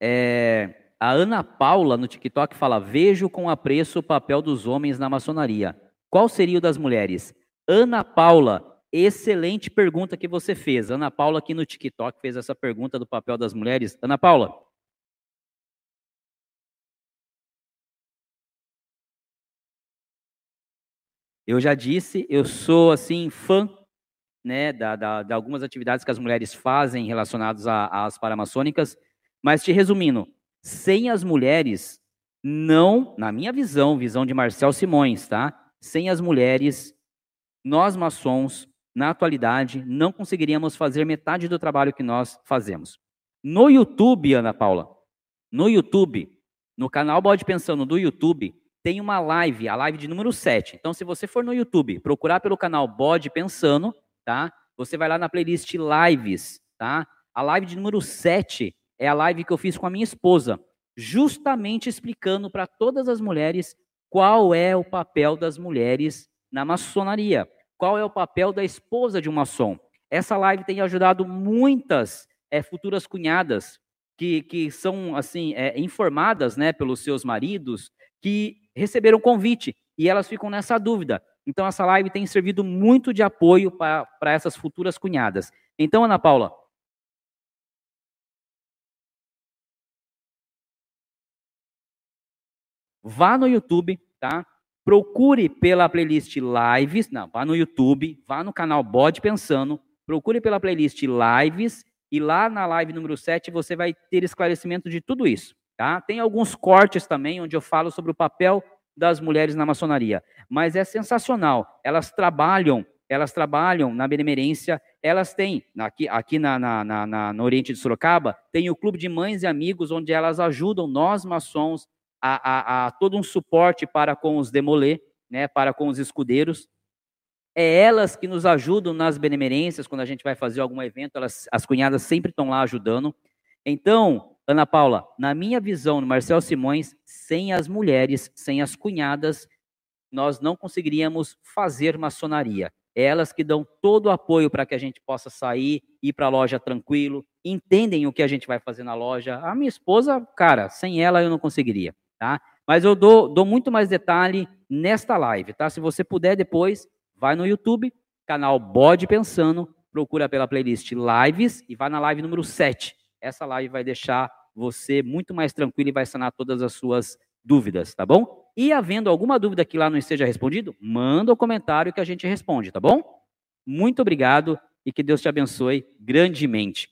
É, a Ana Paula no TikTok fala: Vejo com apreço o papel dos homens na maçonaria. Qual seria o das mulheres? Ana Paula, excelente pergunta que você fez. Ana Paula aqui no TikTok fez essa pergunta do papel das mulheres. Ana Paula. Eu já disse, eu sou assim fã né, da, da, de algumas atividades que as mulheres fazem relacionadas às paramaçônicas, mas te resumindo, sem as mulheres, não, na minha visão, visão de Marcel Simões, tá? Sem as mulheres, nós maçons, na atualidade, não conseguiríamos fazer metade do trabalho que nós fazemos. No YouTube, Ana Paula, no YouTube, no canal Bode Pensando do YouTube, tem uma live, a live de número 7. Então, se você for no YouTube, procurar pelo canal Bode Pensando, tá? Você vai lá na playlist Lives, tá? A live de número 7 é a live que eu fiz com a minha esposa, justamente explicando para todas as mulheres qual é o papel das mulheres na maçonaria, qual é o papel da esposa de um maçom. Essa live tem ajudado muitas é, futuras cunhadas que, que são assim é, informadas né, pelos seus maridos que receberam convite e elas ficam nessa dúvida. Então, essa live tem servido muito de apoio para essas futuras cunhadas. Então, Ana Paula. Vá no YouTube, tá? Procure pela playlist Lives. Não, vá no YouTube, vá no canal Bode Pensando. Procure pela playlist Lives. E lá na live número 7 você vai ter esclarecimento de tudo isso. Tá? Tem alguns cortes também onde eu falo sobre o papel das mulheres na maçonaria, mas é sensacional. Elas trabalham, elas trabalham na benemerência, elas têm, aqui, aqui na, na, na, no Oriente de Sorocaba, tem o Clube de Mães e Amigos, onde elas ajudam nós maçons a, a, a todo um suporte para com os demolê, né, para com os escudeiros. É elas que nos ajudam nas benemerências, quando a gente vai fazer algum evento, elas, as cunhadas sempre estão lá ajudando. Então, Ana Paula, na minha visão, no Marcel Simões, sem as mulheres, sem as cunhadas, nós não conseguiríamos fazer maçonaria. É elas que dão todo o apoio para que a gente possa sair, ir para a loja tranquilo, entendem o que a gente vai fazer na loja. A minha esposa, cara, sem ela eu não conseguiria, tá? Mas eu dou, dou muito mais detalhe nesta live, tá? Se você puder depois, vai no YouTube, canal Bode Pensando, procura pela playlist Lives e vai na live número 7. Essa live vai deixar você muito mais tranquilo e vai sanar todas as suas dúvidas, tá bom? E havendo alguma dúvida que lá não esteja respondido, manda o um comentário que a gente responde, tá bom? Muito obrigado e que Deus te abençoe grandemente.